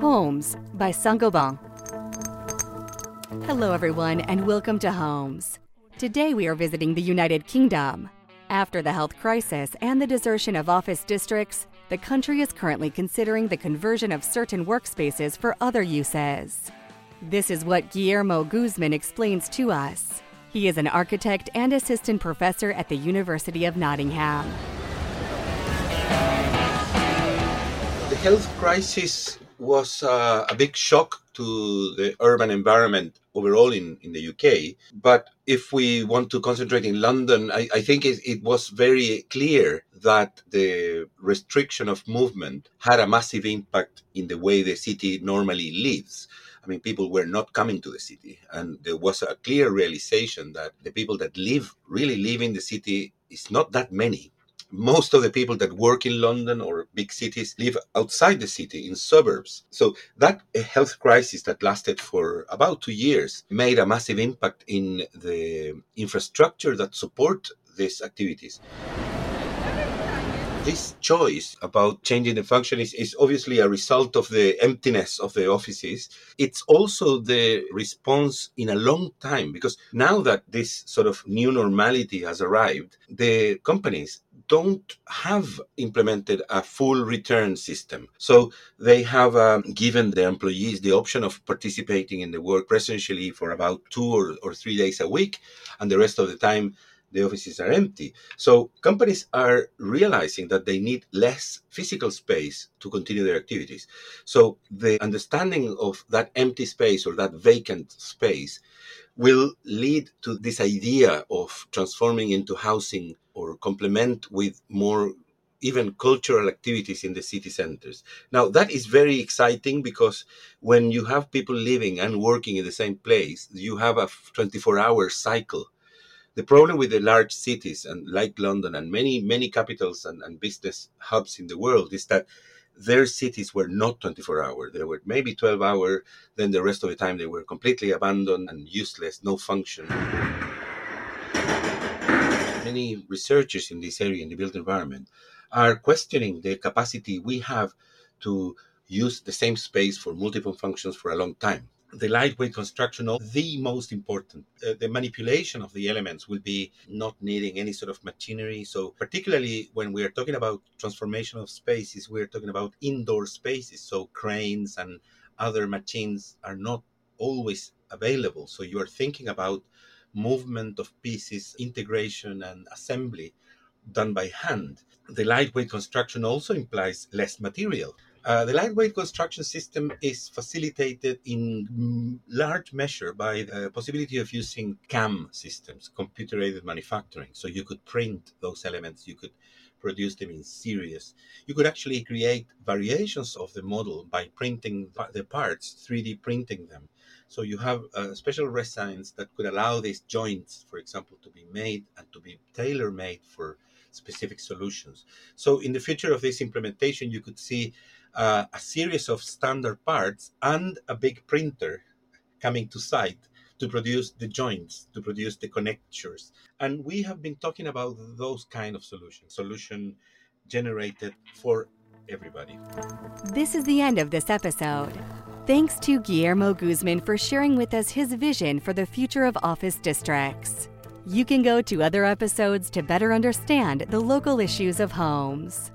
Homes by Saint-Gobain. Hello, everyone, and welcome to Homes. Today we are visiting the United Kingdom. After the health crisis and the desertion of office districts, the country is currently considering the conversion of certain workspaces for other uses. This is what Guillermo Guzman explains to us. He is an architect and assistant professor at the University of Nottingham. The health crisis was uh, a big shock to the urban environment overall in, in the UK. But if we want to concentrate in London, I, I think it, it was very clear that the restriction of movement had a massive impact in the way the city normally lives. I mean, people were not coming to the city, and there was a clear realization that the people that live really live in the city is not that many most of the people that work in London or big cities live outside the city in suburbs. So that health crisis that lasted for about two years made a massive impact in the infrastructure that support these activities this choice about changing the function is, is obviously a result of the emptiness of the offices. It's also the response in a long time because now that this sort of new normality has arrived, the companies don't have implemented a full return system. So they have um, given their employees the option of participating in the work presentially for about two or, or three days a week, and the rest of the time the offices are empty. So companies are realizing that they need less physical space to continue their activities. So the understanding of that empty space or that vacant space will lead to this idea of transforming into housing or complement with more even cultural activities in the city centers. Now, that is very exciting because when you have people living and working in the same place, you have a 24 hour cycle the problem with the large cities and like London and many, many capitals and, and business hubs in the world is that their cities were not 24 hour. They were maybe 12 hour. Then the rest of the time they were completely abandoned and useless, no function. Many researchers in this area, in the built environment, are questioning the capacity we have to use the same space for multiple functions for a long time. The lightweight construction of the most important uh, the manipulation of the elements will be not needing any sort of machinery. So particularly when we are talking about transformation of spaces we're talking about indoor spaces. So cranes and other machines are not always available. So you are thinking about movement of pieces integration and assembly done by hand the lightweight construction also implies less material uh, the lightweight construction system is facilitated in large measure by the possibility of using CAM systems, computer aided manufacturing. So you could print those elements, you could produce them in series. You could actually create variations of the model by printing the parts, 3D printing them. So you have uh, special resins that could allow these joints, for example, to be made and to be tailor made for specific solutions. So in the future of this implementation, you could see uh, a series of standard parts and a big printer coming to site to produce the joints, to produce the connectors. And we have been talking about those kind of solutions, solution generated for everybody. This is the end of this episode. Thanks to Guillermo Guzman for sharing with us his vision for the future of office districts. You can go to other episodes to better understand the local issues of homes.